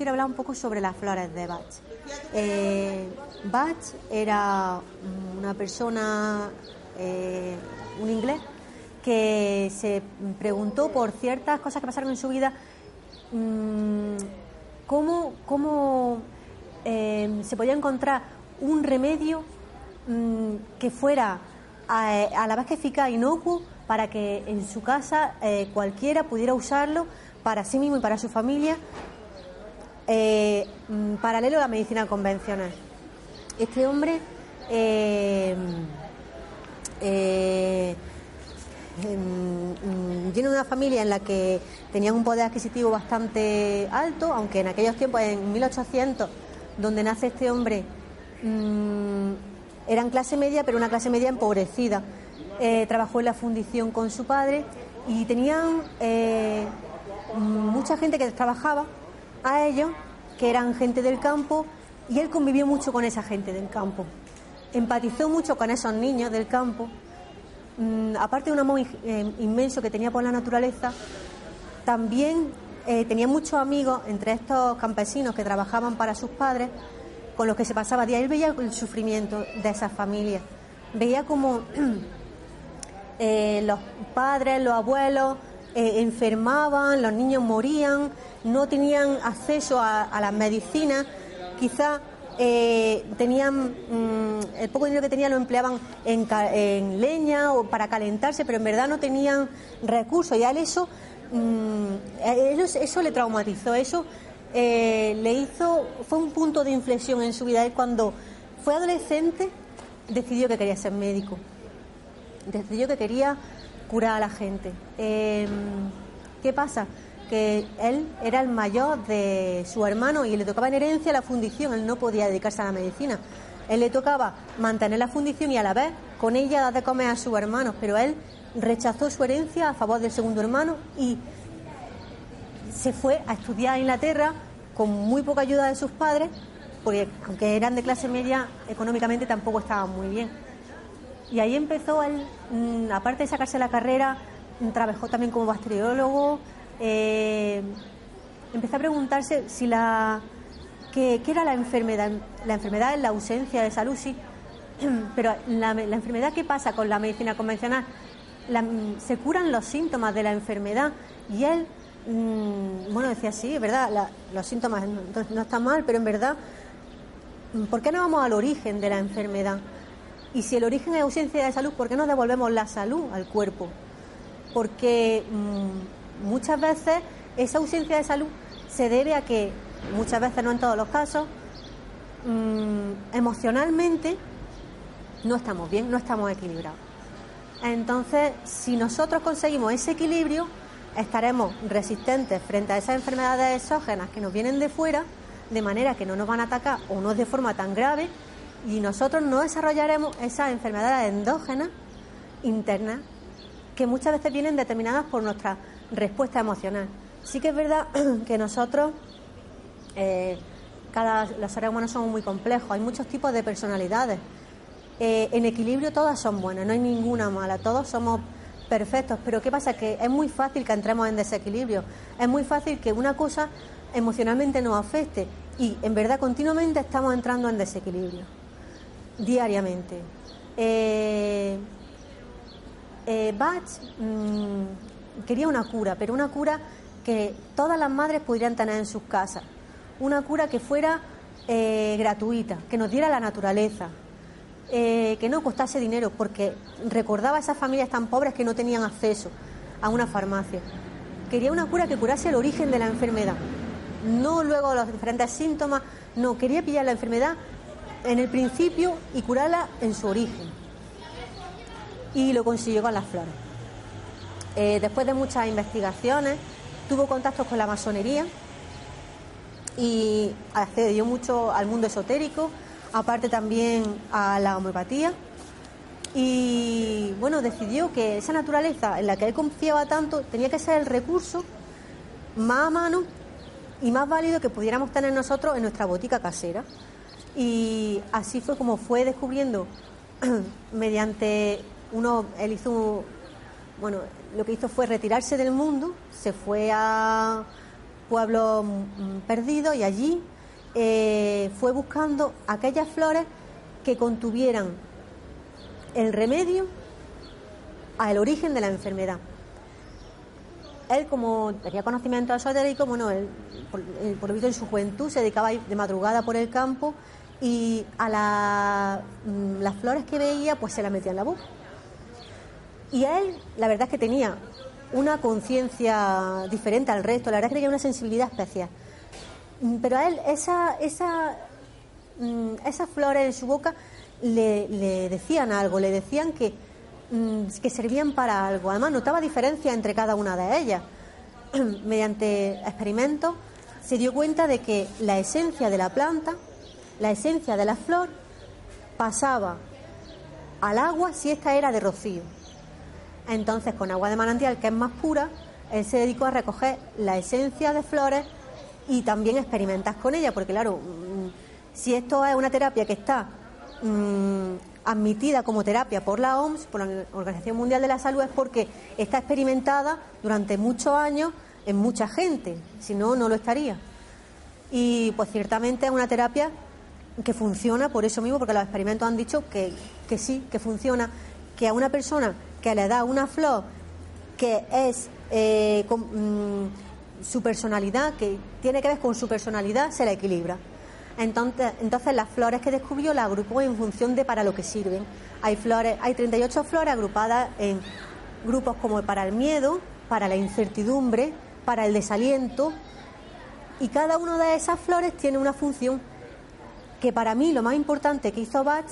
Quiero hablar un poco sobre las flores de Bach. Eh, Bach era una persona, eh, un inglés, que se preguntó por ciertas cosas que pasaron en su vida, mm, cómo, cómo eh, se podía encontrar un remedio mm, que fuera a, a la vez que eficaz, inocuo, para que en su casa eh, cualquiera pudiera usarlo para sí mismo y para su familia eh, mm, paralelo a la medicina convencional. Este hombre eh, eh, em, viene de una familia en la que tenían un poder adquisitivo bastante alto, aunque en aquellos tiempos, en 1800, donde nace este hombre, mm, eran clase media, pero una clase media empobrecida. Eh, trabajó en la fundición con su padre y tenían mucha gente que trabajaba a ellos, que eran gente del campo, y él convivió mucho con esa gente del campo. Empatizó mucho con esos niños del campo. Mm, aparte de un amor eh, inmenso que tenía por la naturaleza, también eh, tenía muchos amigos entre estos campesinos que trabajaban para sus padres, con los que se pasaba día. Él veía el sufrimiento de esas familias. Veía como eh, los padres, los abuelos eh, enfermaban, los niños morían, no tenían acceso a, las medicinas, quizá eh, tenían mm, el poco dinero que tenían lo empleaban en, en leña o para calentarse, pero en verdad no tenían recursos y a él eso, mm, eso le traumatizó, eso eh, le hizo, fue un punto de inflexión en su vida. Él cuando fue adolescente decidió que quería ser médico decidió que quería curar a la gente. Eh, ¿Qué pasa? Que él era el mayor de su hermano y le tocaba en herencia la fundición, él no podía dedicarse a la medicina. Él le tocaba mantener la fundición y a la vez con ella dar de comer a sus hermanos, pero él rechazó su herencia a favor del segundo hermano y se fue a estudiar a Inglaterra con muy poca ayuda de sus padres, porque aunque eran de clase media, económicamente tampoco estaban muy bien. Y ahí empezó él, mm, aparte de sacarse la carrera, mm, trabajó también como bacteriólogo. eh, empezó a preguntarse si la qué, era la enfermedad. La enfermedad es la ausencia de salud, sí. Pero la, enfermedad, ¿qué pasa con la medicina convencional? Mm, se curan los síntomas de la enfermedad y él, bueno, decía, sí, es verdad, la- los síntomas no, no están mal, pero en verdad, ¿por qué no vamos al origen de la enfermedad? Y si el origen es ausencia de salud, ¿por qué no devolvemos la salud al cuerpo? Porque mm, muchas veces esa ausencia de salud se debe a que, muchas veces no en todos los casos, mm, emocionalmente no estamos bien, no estamos equilibrados. Entonces, si nosotros conseguimos ese equilibrio, estaremos resistentes frente a esas enfermedades exógenas que nos vienen de fuera, de manera que no nos van a atacar o no de forma tan grave, y nosotros no desarrollaremos esas enfermedades endógenas internas que muchas veces vienen determinadas por nuestra respuesta emocional. Sí que es verdad que nosotros, eh, cada, los seres humanos somos muy complejos, hay muchos tipos de personalidades. Eh, en equilibrio todas son buenas, no hay ninguna mala, todos somos perfectos, pero ¿qué pasa? Que es muy fácil que entremos en desequilibrio, es muy fácil que una cosa emocionalmente nos afecte Y en verdad continuamente estamos entrando en desequilibrio, diariamente. Eh, eh, Bach mm, quería una cura, pero una cura que todas las madres pudieran tener en sus casas. Una cura que fuera eh, gratuita, que nos diera la naturaleza, eh, que no costase dinero, porque recordaba a esas familias tan pobres que no tenían acceso a una farmacia. Quería una cura que curase el origen de la enfermedad, no luego los diferentes síntomas, no, quería pillar la enfermedad en el principio y curarla en su origen. Y lo consiguió con las flores. Eh, después de muchas investigaciones, tuvo contactos con la masonería y accedió mucho al mundo esotérico, aparte también a la homeopatía. Y bueno, decidió que esa naturaleza en la que él confiaba tanto tenía que ser el recurso más a mano y más válido que pudiéramos tener nosotros en nuestra botica casera. Y así fue como fue descubriendo mediante uno, él hizo, bueno, lo que hizo fue retirarse del mundo, se fue a pueblos perdidos y allí eh, fue buscando aquellas flores que contuvieran el remedio al origen de la enfermedad. Él, como tenía conocimiento esotérico, bueno, él, por, por lo visto en su juventud, se dedicaba de madrugada por el campo y a mm, las flores que veía, pues se las metía en la boca. Y a él, la verdad es que tenía una conciencia diferente al resto, la verdad es que tenía una sensibilidad especial. Mm, Pero a él, esa, esa, mm, esas flores en su boca le, decían algo, le decían que, que servían para algo. Además, notaba diferencia entre cada una de ellas. Mediante experimentos se dio cuenta de que la esencia de la planta, la esencia de la flor, pasaba al agua si esta era de rocío. Entonces, con agua de manantial, que es más pura, él se dedicó a recoger la esencia de flores y también experimentar con ella, porque claro, mm, si esto es una terapia que está mm, admitida como terapia por la OMS, por la Organización Mundial de la Salud, es porque está experimentada durante muchos años en mucha gente, si no, no lo estaría. Y pues ciertamente es una terapia que funciona por eso mismo, porque los experimentos han dicho que, que sí, que funciona, que a una persona que le da una flor que es eh, con, mm, su personalidad, que tiene que ver con su personalidad, se la equilibra. Entonces, entonces las flores que descubrió las agrupó en función de para lo que sirven. Hay flores, hay 38 flores agrupadas en grupos como para el miedo, para la incertidumbre, para el desaliento, y cada una de esas flores tiene una función que para mí lo más importante que hizo Bach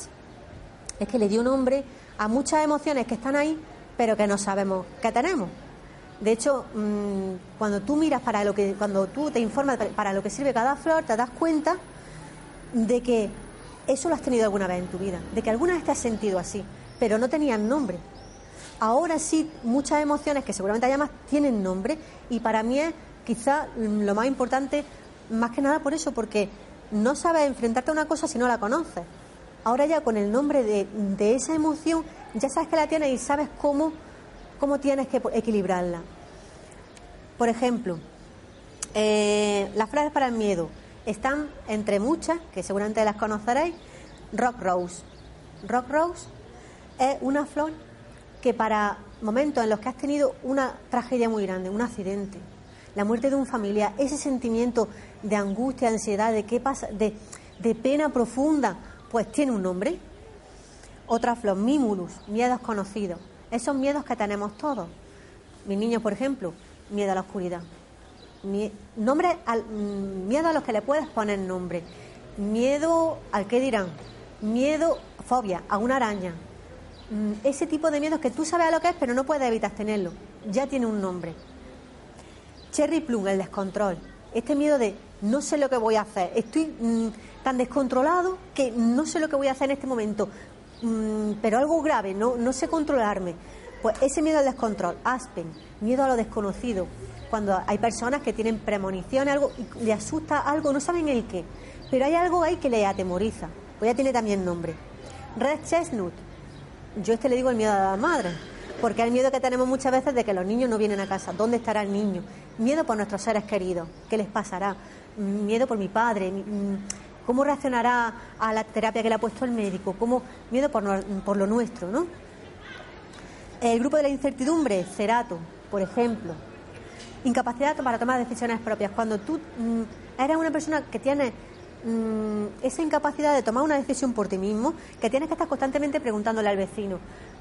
es que le dio nombre a muchas emociones que están ahí, pero que no sabemos que tenemos. De hecho, mmm, cuando tú miras para lo que, cuando tú te informas para lo que sirve cada flor, te das cuenta de que eso lo has tenido alguna vez en tu vida, de que alguna vez te has sentido así, pero no tenían nombre. Ahora sí, muchas emociones que seguramente llamas tienen nombre y para mí es quizá lo más importante, más que nada por eso, porque no sabes enfrentarte a una cosa si no la conoces. Ahora ya con el nombre de, esa emoción ya sabes que la tienes y sabes cómo, cómo tienes que equilibrarla. Por ejemplo, eh, las flores para el miedo están entre muchas, que seguramente las conoceréis, Rock Rose. Rock Rose es una flor que para momentos en los que has tenido una tragedia muy grande, un accidente, la muerte de un familiar, ese sentimiento de angustia, ansiedad, de qué pasa, de, de pena profunda, pues tiene un nombre. Otra flor, Mimulus, miedos conocidos. Esos miedos que tenemos todos. Mis niños, por ejemplo, miedo a la oscuridad. nombre al, mm, miedo a los que le puedes poner nombre. Miedo al qué dirán. Miedo, fobia, a una araña. Mm, ese tipo de miedos que tú sabes a lo que es, pero no puedes evitar tenerlo. Ya tiene un nombre. Cherry Plum, el descontrol. Este miedo de no sé lo que voy a hacer. Estoy mmm, tan descontrolado que no sé lo que voy a hacer en este momento. Mmm, pero algo grave, no, no sé controlarme. Pues ese miedo al descontrol, Aspen, miedo a lo desconocido. Cuando hay personas que tienen premonición, algo, y le asusta algo, no saben el qué. Pero hay algo ahí que le atemoriza. Pues ya tiene también nombre. Red Chestnut. Yo este le digo el miedo a la madre. Porque el miedo que tenemos muchas veces de que los niños no vienen a casa. ¿Dónde estará el niño? Miedo por nuestros seres queridos. ¿Qué les pasará? Miedo por mi padre. ¿Cómo reaccionará a la terapia que le ha puesto el médico? ¿Cómo? Miedo por, por lo nuestro, ¿no? El grupo de la incertidumbre, cerato, por ejemplo. Incapacidad para tomar decisiones propias. Cuando tú mm, eres una persona que tiene Mm, esa incapacidad de tomar una decisión por ti mismo, que tienes que estar constantemente preguntándole al vecino,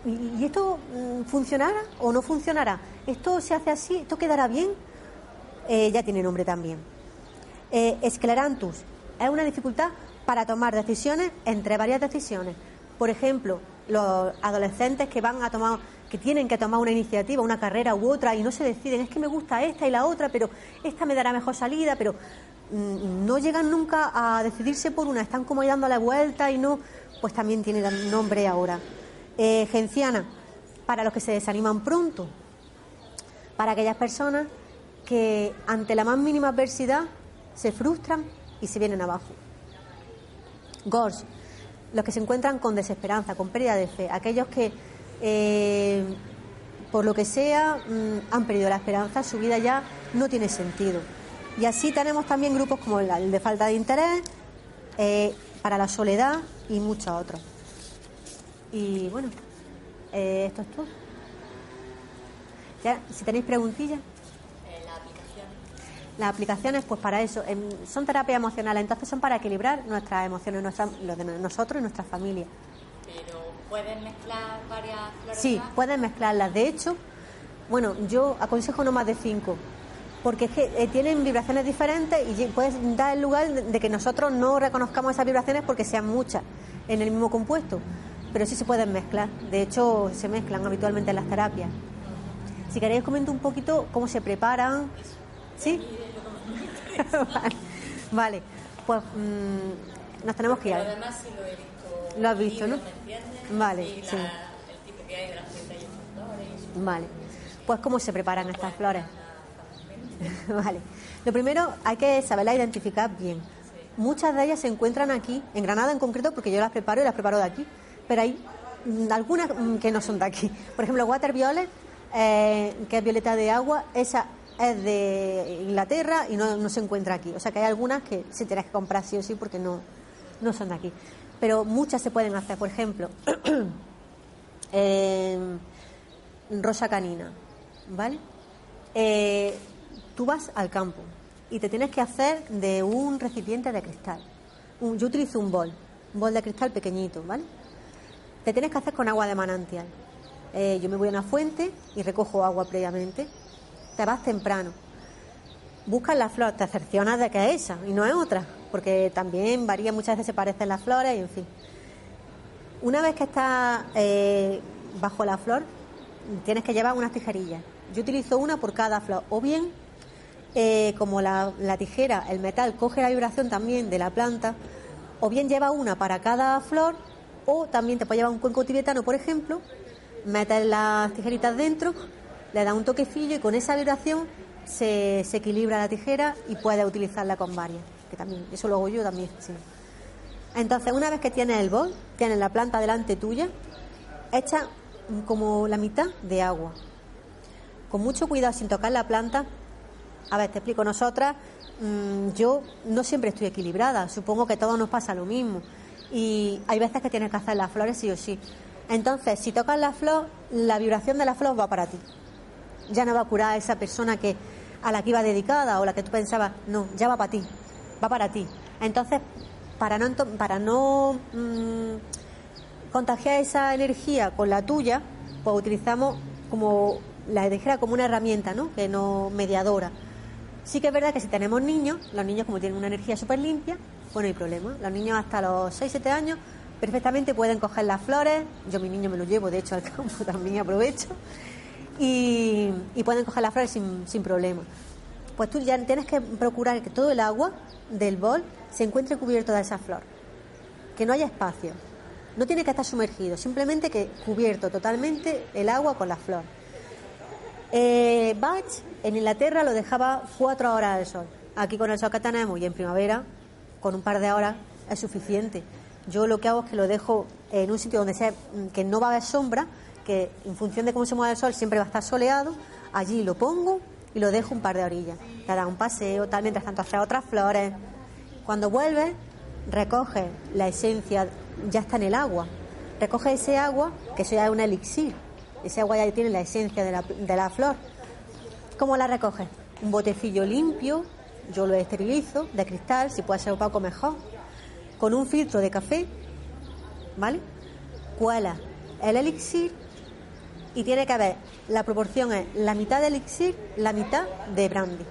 ¿y, esto mm, funcionará o no funcionará? ¿Esto se hace así? ¿Esto quedará bien? Eh, ya tiene nombre también. Eh, esclerantus es una dificultad para tomar decisiones entre varias decisiones. Por ejemplo, los adolescentes que van a tomar que tienen que tomar una iniciativa, una carrera u otra y no se deciden, es que me gusta esta y la otra, pero esta me dará mejor salida, pero Mm, no llegan nunca a decidirse por una, están como dando la vuelta y no, pues también tiene nombre ahora. Eh, genciana, para los que se desaniman pronto, para aquellas personas que ante la más mínima adversidad se frustran y se vienen abajo. Gors, los que se encuentran con desesperanza, con pérdida de fe, aquellos que eh, por lo que sea mm, han perdido la esperanza, su vida ya no tiene sentido. Y así tenemos también grupos como el de falta de interés, eh, para la soledad y muchos otros. Y bueno, eh, esto es todo. Ya, si tenéis preguntillas. Eh, las aplicaciones. Las aplicaciones, pues para eso, em, son terapia emocional, entonces son para equilibrar nuestras emociones, nuestra, lo de nosotros y nuestra familia. Pero pueden mezclar varias flores. Sí, pueden mezclarlas. De hecho, bueno, yo aconsejo no más de cinco porque es que eh, tienen vibraciones diferentes y puedes dar el lugar de que nosotros no reconozcamos esas vibraciones porque sean muchas en el mismo compuesto, pero sí se pueden mezclar. De hecho, se mezclan habitualmente en las terapias. Si queréis, comento un poquito cómo se preparan. ¿Sí? vale. pues mm, nos tenemos que ir. además sí lo he visto. Lo has visto, ¿no? Vale, sí. el tipo que hay de las flores. Vale. Pues cómo se preparan estas flores. vale. Lo primero hay que saberla identificar bien. Muchas de ellas se encuentran aquí, en Granada en concreto, porque yo las preparo y las preparo de aquí, pero hay mm, algunas mm, que no son de aquí. Por ejemplo, Water Violet, eh, que es violeta de agua, esa es de Inglaterra y no, se encuentra aquí. O sea que hay algunas que se tienes que comprar sí o sí porque no, no son de aquí. Pero muchas se pueden hacer. Por ejemplo, eh, rosa canina, ¿vale? Eh, tú vas al campo y te tienes que hacer de un recipiente de cristal. yo utilizo un bol, un bol de cristal pequeñito, ¿vale? Te tienes que hacer con agua de manantial. Eh, yo me voy a una fuente y recojo agua previamente. Te vas temprano. Buscas la flor, te cercioras de que es esa y no es otra, porque también varía, muchas veces se parecen las flores y en fin. Una vez que estás eh, bajo la flor, tienes que llevar unas tijerillas. Yo utilizo una por cada flor, o bien eh, como la, tijera, el metal, coge la vibración también de la planta, o bien lleva una para cada flor, o también te puede llevar un cuenco tibetano, por ejemplo, metes las tijeritas dentro, le da un toquecillo y con esa vibración se, se equilibra la tijera y puedes utilizarla con varias, que también, eso lo hago yo también, sí. Entonces, una vez que tienes el bol, tienes la planta delante tuya, echa como la mitad de agua. Con mucho cuidado, sin tocar la planta, a ver, te explico, nosotras, mm, yo no siempre estoy equilibrada, supongo que a todos nos pasa lo mismo. Y hay veces que tienes que hacer las flores sí o sí. Entonces, si tocas la flor, la vibración de la flor va para ti. Ya no va a curar a esa persona que a la que iba dedicada o la que tú pensabas, no, ya va para ti, va para ti. Entonces, para no, para no mm, contagiar esa energía con la tuya, pues utilizamos como la energía como una herramienta, ¿no? Que no mediadora. Sí que es verdad que si tenemos niños, los niños como tienen una energía súper limpia, pues no hay problema. Los niños hasta los 6-7 años perfectamente pueden coger las flores, yo mi niño me lo llevo de hecho al campo también aprovecho, y, pueden coger las flores sin, sin problema. Pues tú ya tienes que procurar que todo el agua del bol se encuentre cubierto de esa flor, que no haya espacio. No tiene que estar sumergido, simplemente que cubierto totalmente el agua con la flor. Eh, Bach en Inglaterra lo dejaba cuatro horas al sol. Aquí con el sol que y en primavera, con un par de horas es suficiente. Yo lo que hago es que lo dejo en un sitio donde sea que no va a haber sombra, que en función de cómo se mueve el sol siempre va a estar soleado, allí lo pongo y lo dejo un par de orillas. Te da un paseo, tal, mientras tanto hace otras flores. Cuando vuelve, recoge la esencia, ya está en el agua. Recoge ese agua, que eso ya es un elixir. Ese agua ya tiene la esencia de la, de la flor. ¿Cómo la recoge? Un botecillo limpio, yo lo esterilizo, de cristal, si puede ser opaco mejor, con un filtro de café, ¿vale? Cuela el elixir y tiene que haber, la proporción es la mitad de elixir, la mitad de brandy.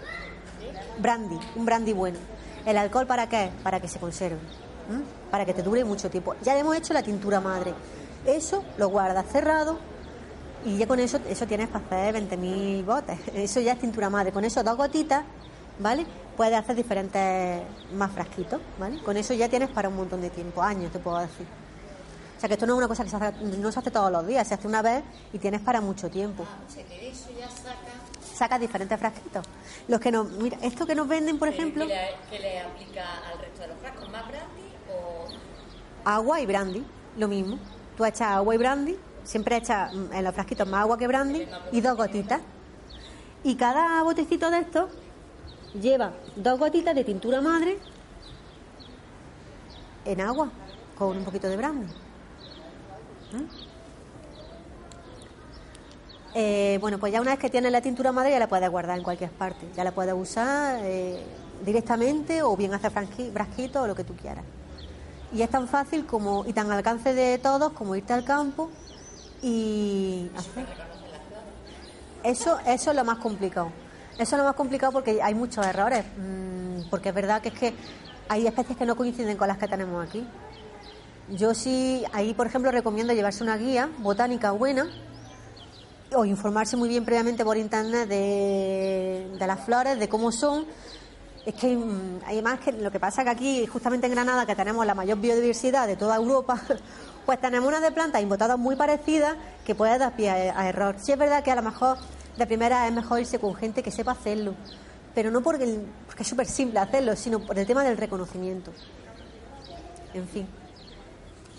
Brandy, un brandy bueno. ¿El alcohol para qué? Para que se conserve, para que te dure mucho tiempo. Ya hemos hecho la tintura madre. Eso lo guardas cerrado y ya con eso, eso tienes para hacer 20.000 botes. Eso ya es tintura madre. Con eso dos gotitas, ¿vale? Puedes hacer diferentes más frasquitos, ¿vale? Con eso ya tienes para un montón de tiempo, años te puedo decir. O sea que esto no es una cosa que se hace, no se hace todos los días, se hace una vez y tienes para mucho tiempo. Noche, de eso ya saca. Sacas diferentes frasquitos. Los que nos, mira, esto que nos venden, por ejemplo, ¿Qué le, qué le aplica al resto de los frascos? ¿Más brandy o.? agua y brandy, lo mismo. Tú echas agua y brandy, siempre echas mm, en los frasquitos más agua que brandy y dos gotitas. Y cada botecito de estos lleva dos gotitas de tintura madre en agua con un poquito de brandy. ¿Mm? Eh, bueno, pues ya una vez que tienes la tintura madre ya la puedes guardar en cualquier parte. Ya la puedes usar eh, directamente o bien hacer frasquitos o lo que tú quieras. Y es tan fácil como y tan al alcance de todos como irte al campo y hacer. Eso, eso es lo más complicado. Eso es lo más complicado porque hay muchos errores. mm, Porque es verdad que es que hay especies que no coinciden con las que tenemos aquí. Yo sí, ahí por ejemplo recomiendo llevarse una guía botánica buena o informarse muy bien previamente por internet de, de las flores, de cómo son. Es que mm, además que lo que pasa que aquí, justamente en Granada, que tenemos la mayor biodiversidad de toda Europa, pues tenemos unas de plantas invotadas muy parecidas que puede dar pie a, a error. Sí es verdad que a lo mejor de primera es mejor irse con gente que sepa hacerlo, pero no porque, el- porque es súper simple hacerlo, sino por el tema del reconocimiento. En fin.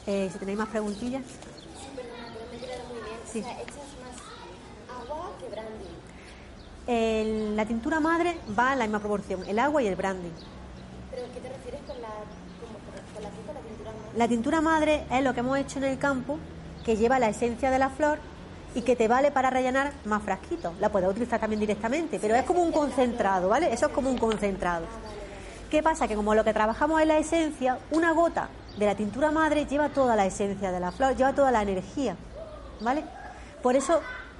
Eh, si tenéis más preguntillas. Perdona, pero me he quedado muy bien. Sí. O sea, echas más agua que brandy. El- la tintura madre va en la misma proporción, el agua y el brandy. ¿Pero qué te refieres con la, con con la tintura madre? La tintura madre es lo que hemos hecho en el campo, que lleva la esencia de la flor y que te vale para rellenar más frasquitos. La puedes utilizar también directamente, pero es como un concentrado, ¿vale? Eso es como un concentrado. ¿Qué pasa? Que como lo que trabajamos es la esencia, una gota de la tintura madre lleva toda la esencia de la flor, lleva toda la energía, ¿vale? Por eso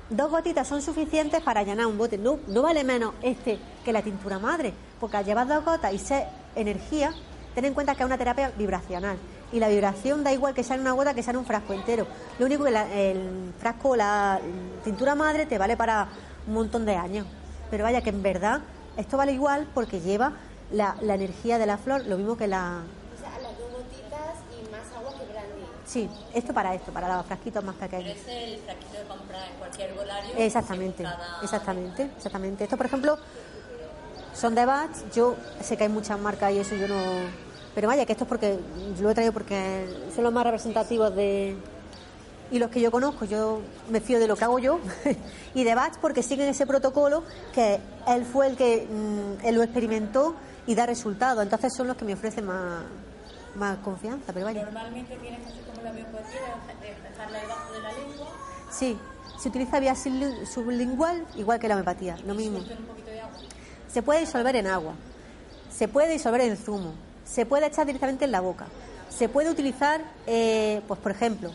dos gotitas son suficientes para llenar un bote. No, no vale menos este que la tintura madre, porque al llevar dos gotas y ser energía, ten en cuenta que es una terapia vibracional. Y la vibración da igual que sea en una gota que sea en un frasco entero. Lo único que la- el frasco, la tintura madre, te vale para un montón de años. Pero vaya que en verdad esto vale igual porque lleva la, la energía de la flor, lo mismo que la... O sea, las dos gotitas y más agua que brandy. Sí, esto para esto, para los frasquitos más Pero pequeños. ese es el frasquito que compras en cualquier volario. Exactamente, cada- exactamente, exactamente. Esto, por ejemplo, son de Bats. Yo sé que hay muchas marcas y eso yo no. Pero vaya, que esto es porque yo lo he traído porque son los más representativos de. Y los que yo conozco, yo me fío de lo que hago yo. y de Bats porque siguen ese protocolo que él fue el que mm, él lo experimentó y da resultados. Entonces son los que me ofrecen más, más confianza. Pero vaya. Normalmente tienes que hacer como la homeopatía, de dejarla debajo de la lengua, Sí, se utiliza vía subli- sublingual igual que la homeopatía, lo mismo. Se puede disolver en agua, se puede disolver en zumo, se puede echar directamente en la boca, se puede utilizar, eh, pues por ejemplo,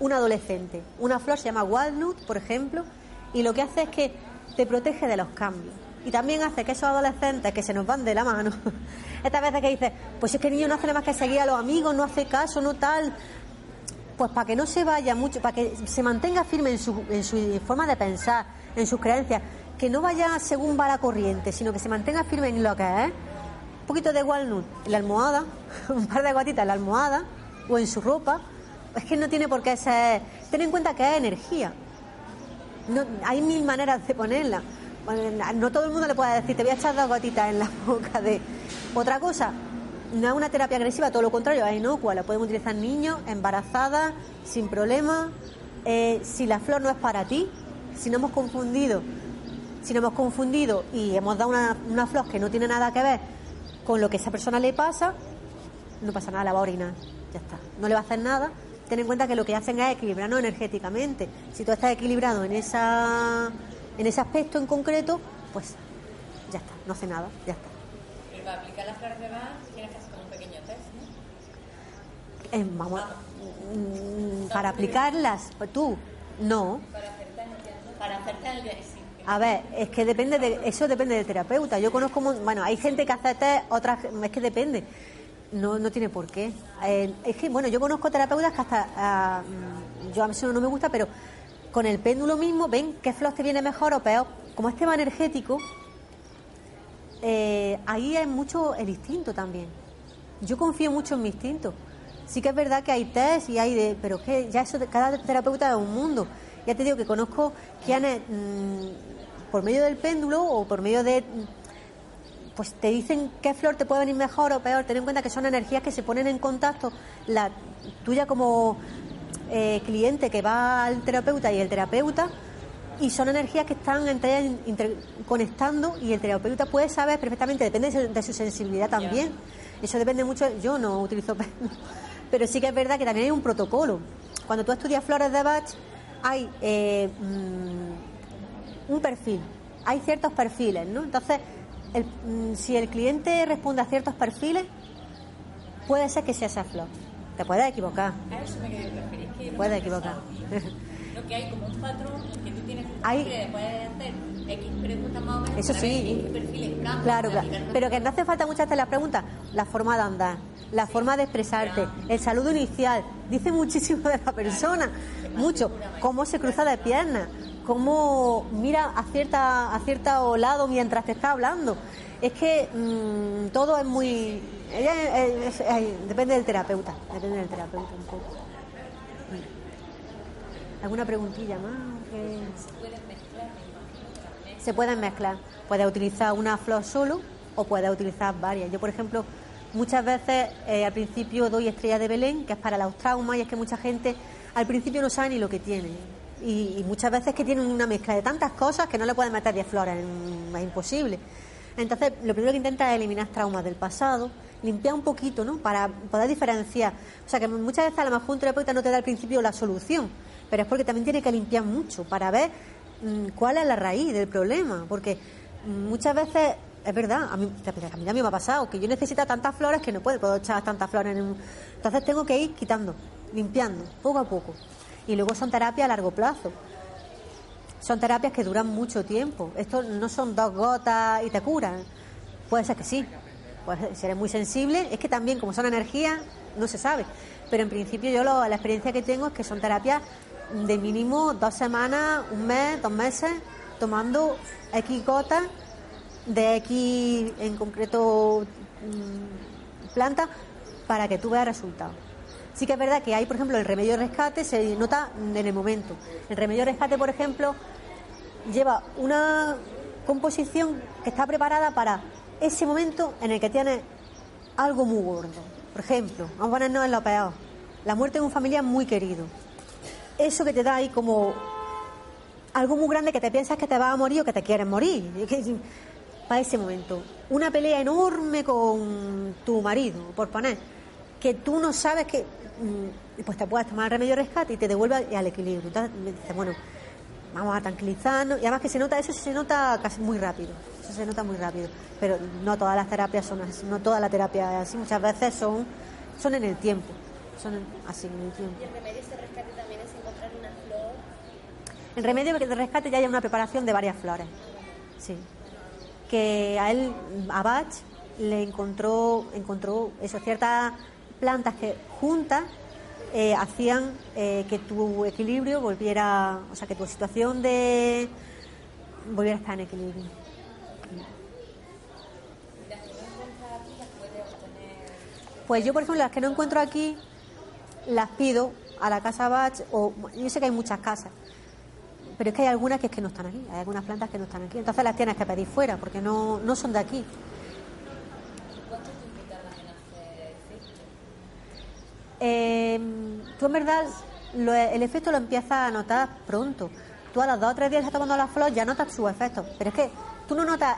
un adolescente, una flor se llama walnut, por ejemplo, y lo que hace es que te protege de los cambios. Y también hace que esos adolescentes que se nos van de la mano, estas veces que dices, pues es que el niño no hace nada más que seguir a los amigos, no hace caso, no tal, pues para que no se vaya mucho, para que se mantenga firme en su, en su forma de pensar, en sus creencias, que no vaya según va la corriente, sino que se mantenga firme en lo que es. Poquito de walnut en la almohada, un par de gotitas en la almohada o en su ropa. Es que no tiene por qué ser. Ten en cuenta que es energía. No, hay mil maneras de ponerla. No todo el mundo le puede decir, te voy a echar dos gotitas en la boca de otra cosa. No es una terapia agresiva, todo lo contrario, es inocua. La podemos utilizar niños, embarazadas, sin problema. eh, si la flor no es para ti, si no hemos confundido, si no hemos confundido y hemos dado una flor que no tiene nada que ver con lo que a esa persona le pasa, no pasa nada, la va a orinar, ya está, no le va a hacer nada. Ten en cuenta que lo que hacen es equilibrarnos energéticamente. Si tú estás equilibrado en esa en ese aspecto en concreto, pues ya está, no hace nada, ya está. Pero para aplicar las flores de Bach tienes que hacer como un pequeño test, ¿no? Eh, vamos, mm, para aplicarlas, pues tú, no. Para hacerte el Para hacerte el sí. A ver, es que depende de eso depende del terapeuta. Yo conozco, bueno, hay gente que hace test, otras es que depende. No, no tiene por qué. Eh, es que, bueno, yo conozco terapeutas que hasta, mm, yo a mí eso no me gusta, pero con el péndulo mismo ven qué flor te viene mejor o peor. Como es tema energético, eh, ahí hay mucho el instinto también. Yo confío mucho en mi instinto. Sí que es verdad que hay test y hay de, pero que ya eso cada terapeuta es un mundo. Ya te digo que conozco quienes mm, por medio del péndulo o por medio de mm, pues te dicen qué flor te puede venir mejor o peor. Ten en cuenta que son energías que se ponen en contacto la tuya como eh, cliente que va al terapeuta y el terapeuta y son energías que están entre ellas interconectando y el terapeuta puede saber perfectamente, depende de su, de su sensibilidad también. Eso depende mucho, yo no utilizo péndulo, pero sí que es verdad que también hay un protocolo. Cuando tú estudias flores de Bach hay eh, mm, un perfil, hay ciertos perfiles, ¿no? Entonces, el- mm, si el cliente responde a ciertos perfiles, puede ser que sea esa flor. Te puedes equivocar, A eso me referir. Es que te puedes equivocar. Lo que hay como un patrón que tú tienes perfil, puedes hacer X preguntas más o menos. Eso sí. perfil Claro, claro. Pero que no hace falta muchas veces las preguntas. La forma de andar, la forma de expresarte, el saludo inicial. Dice muchísimo de la persona. Mucho. Cómo se cruza de piernas. Cómo mira a cierta, a cierto lado mientras te está hablando. Es que mm, todo es muy. ella es- es- es- depende del terapeuta. Depende del terapeuta un poco. ¿Alguna preguntilla más? Se pueden mezclar. Puedes utilizar una flor solo o puedes utilizar varias. Yo, por ejemplo, muchas veces eh, al principio doy estrella de Belén, que es para los traumas, y es que mucha gente al principio no sabe ni lo que tiene. Y, muchas veces que tienen una mezcla de tantas cosas que no le pueden meter 10 flores, mm, es imposible. Entonces, lo primero que intenta es eliminar traumas del pasado, limpiar un poquito, ¿no? Para poder diferenciar. O sea, que muchas veces a lo mejor un terapeuta no te da al principio la solución, pero es porque también tiene que limpiar mucho para ver cuál es la raíz del problema. Porque mm, muchas veces, es verdad, a mí, a mí también me ha pasado, que yo necesito tantas flores que no puedo, puedo echar tantas flores en un... Entonces tengo que ir quitando, limpiando, poco a poco. Y luego son terapias a largo plazo. Son terapias que duran mucho tiempo. Esto no son dos gotas y te curan. Puede ser que sí. Pues si eres muy sensible, es que también, como son energías, no se sabe. Pero en principio yo lo- la experiencia que tengo es que son terapias de mínimo dos semanas, un mes, dos meses, tomando X gotas de X en concreto mm, planta para que tú veas resultados. Sí que es verdad que hay, por ejemplo, el remedio de rescate se nota en el momento. El remedio de rescate, por ejemplo, lleva una composición que está preparada para ese momento en el que tienes algo muy gordo. Por ejemplo, vamos a ponernos en lo peor, la muerte de un familiar muy querido. Eso que te da ahí como algo muy grande que te piensas que te vas a morir o que te quieres morir. Para ese momento. Una pelea enorme con tu marido, por poner, que tú no sabes que. mm, Pues te puedes tomar el remedio rescate y te devuelve al equilibrio. Entonces me dices, bueno, vamos a tranquilizarnos. Y además que se nota, eso se nota casi muy rápido. Eso se nota muy rápido. Pero no todas las terapias son así. No toda la terapia es así. Muchas veces son, son en el tiempo. Son así en el tiempo de rescate también es encontrar una flor. El remedio de rescate ya hay una preparación de varias flores. Sí. Que a él, a Bach, le encontró, encontró eso, ciertas plantas que juntas eh, hacían eh, que tu equilibrio volviera, o sea, que tu situación de volviera a estar en equilibrio. Pues yo, por ejemplo, las que no encuentro aquí, las pido a la casa Bach, o yo sé que hay muchas casas, pero es que hay algunas que es que no están aquí, hay algunas plantas que no están aquí, entonces las tienes que pedir fuera porque no, no son de aquí. Eh, tú en verdad el efecto lo empiezas a notar pronto. Tú a los dos o tres días estás tomando la flor ya notas sus efectos. Pero es que tú no notas,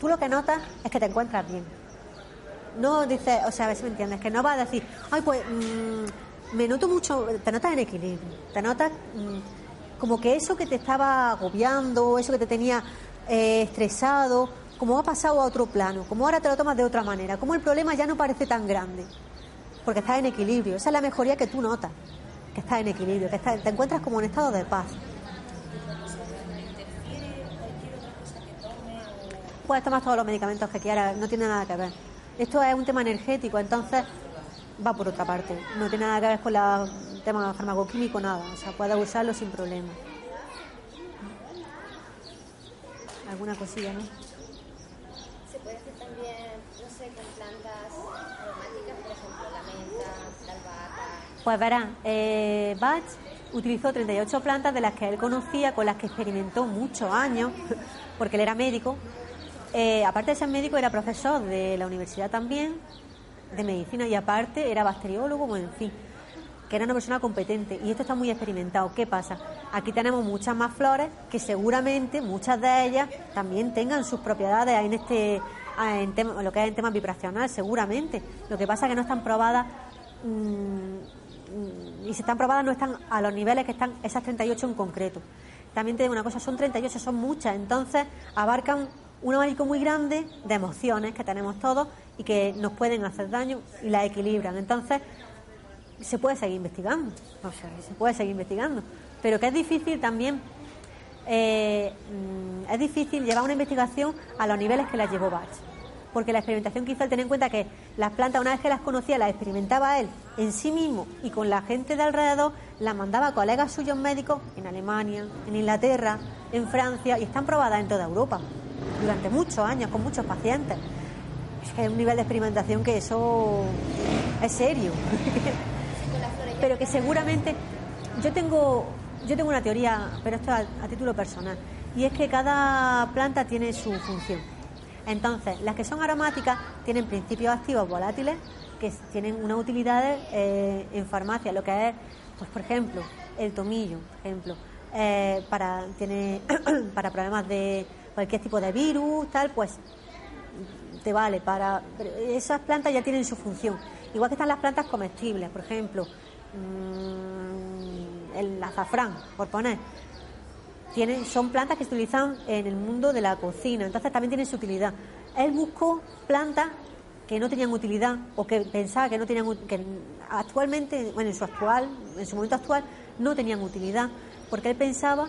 tú lo que notas es que te encuentras bien. No dices, o sea, a ver si me entiendes, que no vas a decir, ay, pues mm, me noto mucho, te notas en equilibrio, te notas mm, como que eso que te estaba agobiando, eso que te tenía eh, estresado, como ha pasado a otro plano, como ahora te lo tomas de otra manera, como el problema ya no parece tan grande, porque estás en equilibrio, esa es la mejoría que tú notas, que estás en equilibrio, que estás- te encuentras como en estado de paz. Puedes tomar todos los medicamentos que quieras, no tiene nada que ver. Esto es un tema energético, entonces va por otra parte. No tiene nada que ver con la- tema farmacoquímico, nada. O sea, puedes usarlo sin problema. Alguna cosilla, ¿no? Se puede hacer también, no sé, con plantas aromáticas, por ejemplo, la menta, la albahaca. Pues verán, eh, Bach utilizó 38 plantas de las que él conocía, con las que experimentó muchos años, porque él era médico. Eh, aparte de ser médico, era profesor de la universidad también, de medicina, y aparte era bacteriólogo, bueno, en fin, que era una persona competente. Y esto está muy experimentado. ¿Qué pasa? Aquí tenemos muchas más flores que seguramente muchas de ellas también tengan sus propiedades en este en tema- lo que es en temas vibracional, seguramente. Lo que pasa es que no están probadas mm, mm, y si están probadas no están a los niveles que están esas 38 en concreto. También te digo una cosa, son 38, son muchas, entonces abarcan un abanico muy grande de emociones que tenemos todos y que nos pueden hacer daño y las equilibran. Entonces, se puede seguir investigando, o sea, se puede seguir investigando, pero que es difícil también, eh, mm, es difícil llevar una investigación a los niveles que la llevó Bach, porque la experimentación que hizo él, ten en cuenta que las plantas, una vez que las conocía, las experimentaba él en sí mismo y con la gente de alrededor, las mandaba a colegas suyos médicos en Alemania, en Inglaterra, en Francia, y están probadas en toda Europa, durante muchos años, con muchos pacientes. Es que hay un nivel de experimentación que eso es serio. pero que seguramente yo tengo yo tengo una teoría, pero esto a, a título personal, y es que cada planta tiene su función. Entonces, las que son aromáticas tienen principios activos volátiles que tienen unas utilidades eh, en farmacia, lo que es, pues por ejemplo, el tomillo, por ejemplo, eh, para tiene para problemas de cualquier tipo de virus, tal, pues te vale para pero esas plantas ya tienen su función igual que están las plantas comestibles por ejemplo mm, el azafrán por poner. Tienen son plantas que se utilizan en el mundo de la cocina entonces también tienen su utilidad. Él buscó plantas que no tenían utilidad o que pensaba que no tenían que actualmente bueno en su actual en su momento actual no tenían utilidad porque él pensaba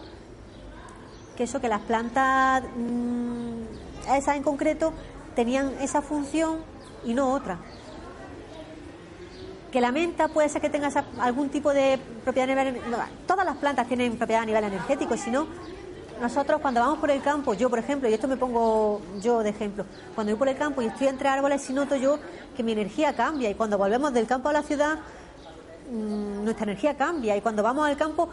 que eso que las plantas mm, esas en concreto tenían esa función y no otra que la menta puede ser que tenga esa- algún tipo de propiedad a nivel no, todas las plantas tienen propiedad a nivel energético si no nosotros cuando vamos por el campo yo por ejemplo y esto me pongo yo de ejemplo cuando voy por el campo y estoy entre árboles sí noto yo que mi energía cambia y cuando volvemos del campo a la ciudad mm, nuestra energía cambia y cuando vamos al campo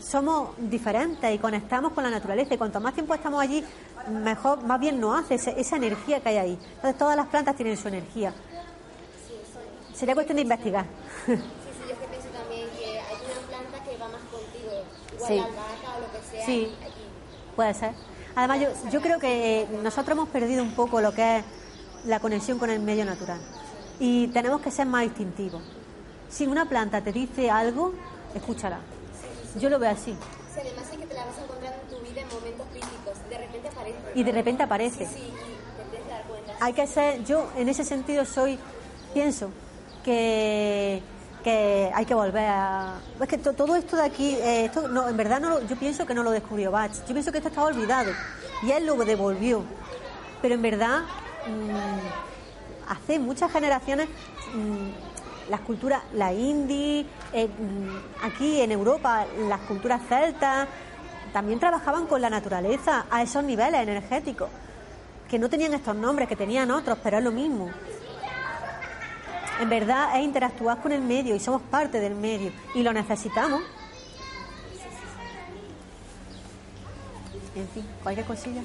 somos diferentes y conectamos con la naturaleza y cuanto más tiempo estamos allí mejor más bien nos hace ese- esa energía que hay ahí. Entonces todas las plantas tienen su energía sería cuestión de investigar Sí, sí, yo es que pienso también que hay una planta que va más contigo, igual Sí. la albahaca o lo que sea. Sí. y- Puede ser. Además, yo, yo creo que nosotros hemos perdido un poco lo que es la conexión con el medio natural. Y tenemos que ser más instintivos. Si una planta te dice algo, escúchala. Yo lo veo así. Sí, además es que te la vas encontrando en tu vida en momentos críticos. De repente aparece. Y de repente aparece. Sí, sí, y te tienes que dar cuenta. Hay que ser, yo en ese sentido soy, pienso que, hay que volver a... Es que to- todo esto de aquí, eh, esto no, en verdad no, lo- yo pienso que no lo descubrió Bach. Yo pienso que esto estaba olvidado y él lo devolvió. Pero en verdad, mm, hace muchas generaciones, mm, las culturas, la indie, eh, mm, aquí en Europa, las culturas celtas, también trabajaban con la naturaleza a esos niveles energéticos que no tenían estos nombres, que tenían otros, pero es lo mismo. En verdad es interactuar con el medio y somos parte del medio y lo necesitamos. En fin, cualquier cosilla.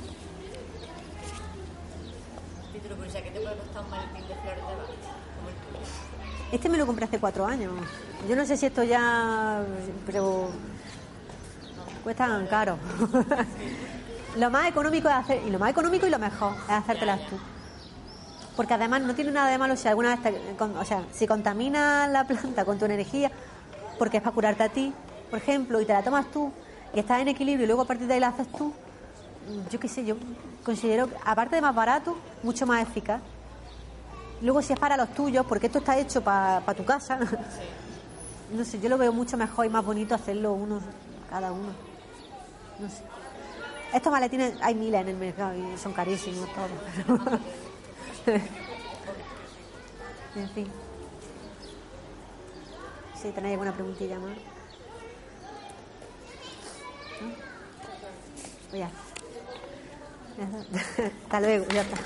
¿qué te puede costar un maletín de flores de Bach? Como el tuyo. Este me lo compré hace cuatro años. Yo no sé si esto ya. Pero. Cuestan caro. lo más económico es hacer. Y lo más económico y lo mejor es hacértelas tú. Porque además no tiene nada de malo si alguna vez. te- o sea, si contaminas la planta con tu energía, porque es para curarte a ti, por ejemplo, y te la tomas tú, y estás en equilibrio y luego a partir de ahí la haces tú, yo qué sé, yo considero, aparte de más barato, mucho más eficaz. Luego si es para los tuyos, porque esto está hecho para tu casa, no sé, yo lo veo mucho mejor y más bonito hacerlo uno, cada uno. No sé. Estos maletines hay miles en el mercado y son carísimos todos. en fin. Si tenéis alguna preguntilla más. ¿No? Pues ya. Hasta luego, ya está.